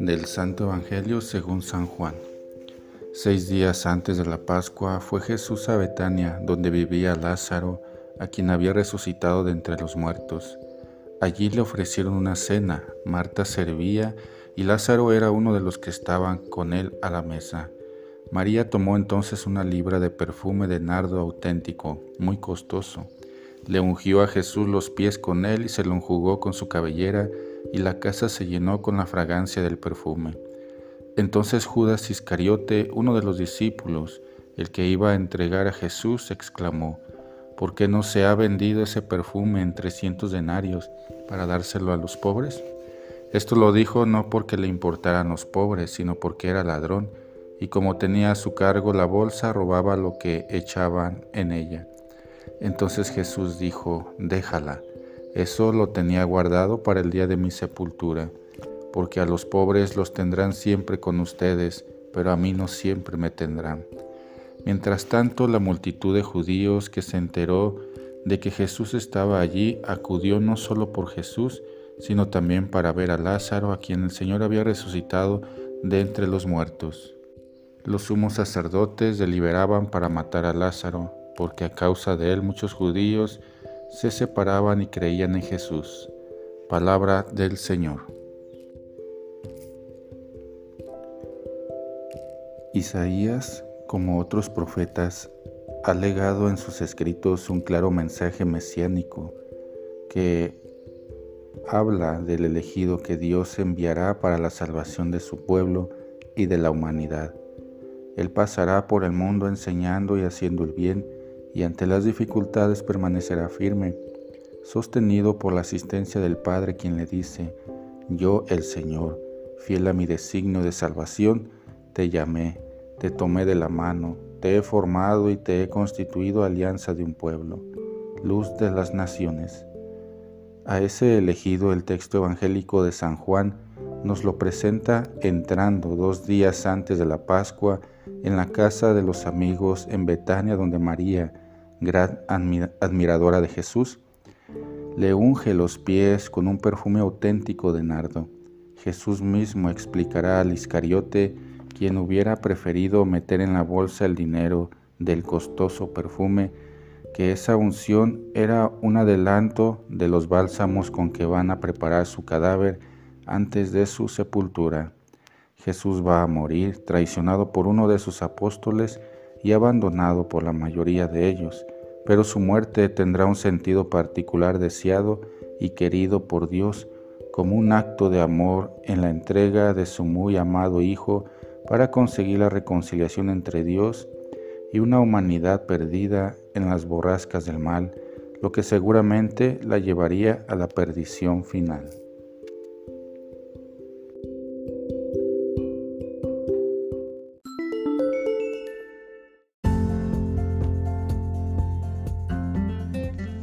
Del Santo Evangelio según San Juan. Seis días antes de la Pascua fue Jesús a Betania, donde vivía Lázaro, a quien había resucitado de entre los muertos. Allí le ofrecieron una cena, Marta servía y Lázaro era uno de los que estaban con él a la mesa. María tomó entonces una libra de perfume de nardo auténtico, muy costoso. Le ungió a Jesús los pies con él y se lo enjugó con su cabellera y la casa se llenó con la fragancia del perfume. Entonces Judas Iscariote, uno de los discípulos, el que iba a entregar a Jesús, exclamó, ¿por qué no se ha vendido ese perfume en trescientos denarios para dárselo a los pobres? Esto lo dijo no porque le importaran los pobres, sino porque era ladrón, y como tenía a su cargo la bolsa, robaba lo que echaban en ella. Entonces Jesús dijo, déjala eso lo tenía guardado para el día de mi sepultura, porque a los pobres los tendrán siempre con ustedes, pero a mí no siempre me tendrán. Mientras tanto, la multitud de judíos que se enteró de que Jesús estaba allí acudió no solo por Jesús, sino también para ver a Lázaro, a quien el Señor había resucitado de entre los muertos. Los sumos sacerdotes deliberaban para matar a Lázaro, porque a causa de él muchos judíos se separaban y creían en Jesús. Palabra del Señor. Isaías, como otros profetas, ha legado en sus escritos un claro mensaje mesiánico que habla del elegido que Dios enviará para la salvación de su pueblo y de la humanidad. Él pasará por el mundo enseñando y haciendo el bien, y ante las dificultades permanecerá firme, sostenido por la asistencia del Padre quien le dice, yo el Señor, fiel a mi designio de salvación, te llamé, te tomé de la mano, te he formado y te he constituido alianza de un pueblo, luz de las naciones. A ese elegido el texto evangélico de San Juan nos lo presenta entrando dos días antes de la Pascua en la casa de los amigos en Betania, donde María, gran admiradora de Jesús, le unge los pies con un perfume auténtico de nardo. Jesús mismo explicará al Iscariote quien hubiera preferido meter en la bolsa el dinero del costoso perfume, que esa unción era un adelanto de los bálsamos con que van a preparar su cadáver antes de su sepultura. Jesús va a morir traicionado por uno de sus apóstoles y abandonado por la mayoría de ellos, pero su muerte tendrá un sentido particular deseado y querido por Dios como un acto de amor en la entrega de su muy amado Hijo para conseguir la reconciliación entre Dios y una humanidad perdida en las borrascas del mal, lo que seguramente la llevaría a la perdición final.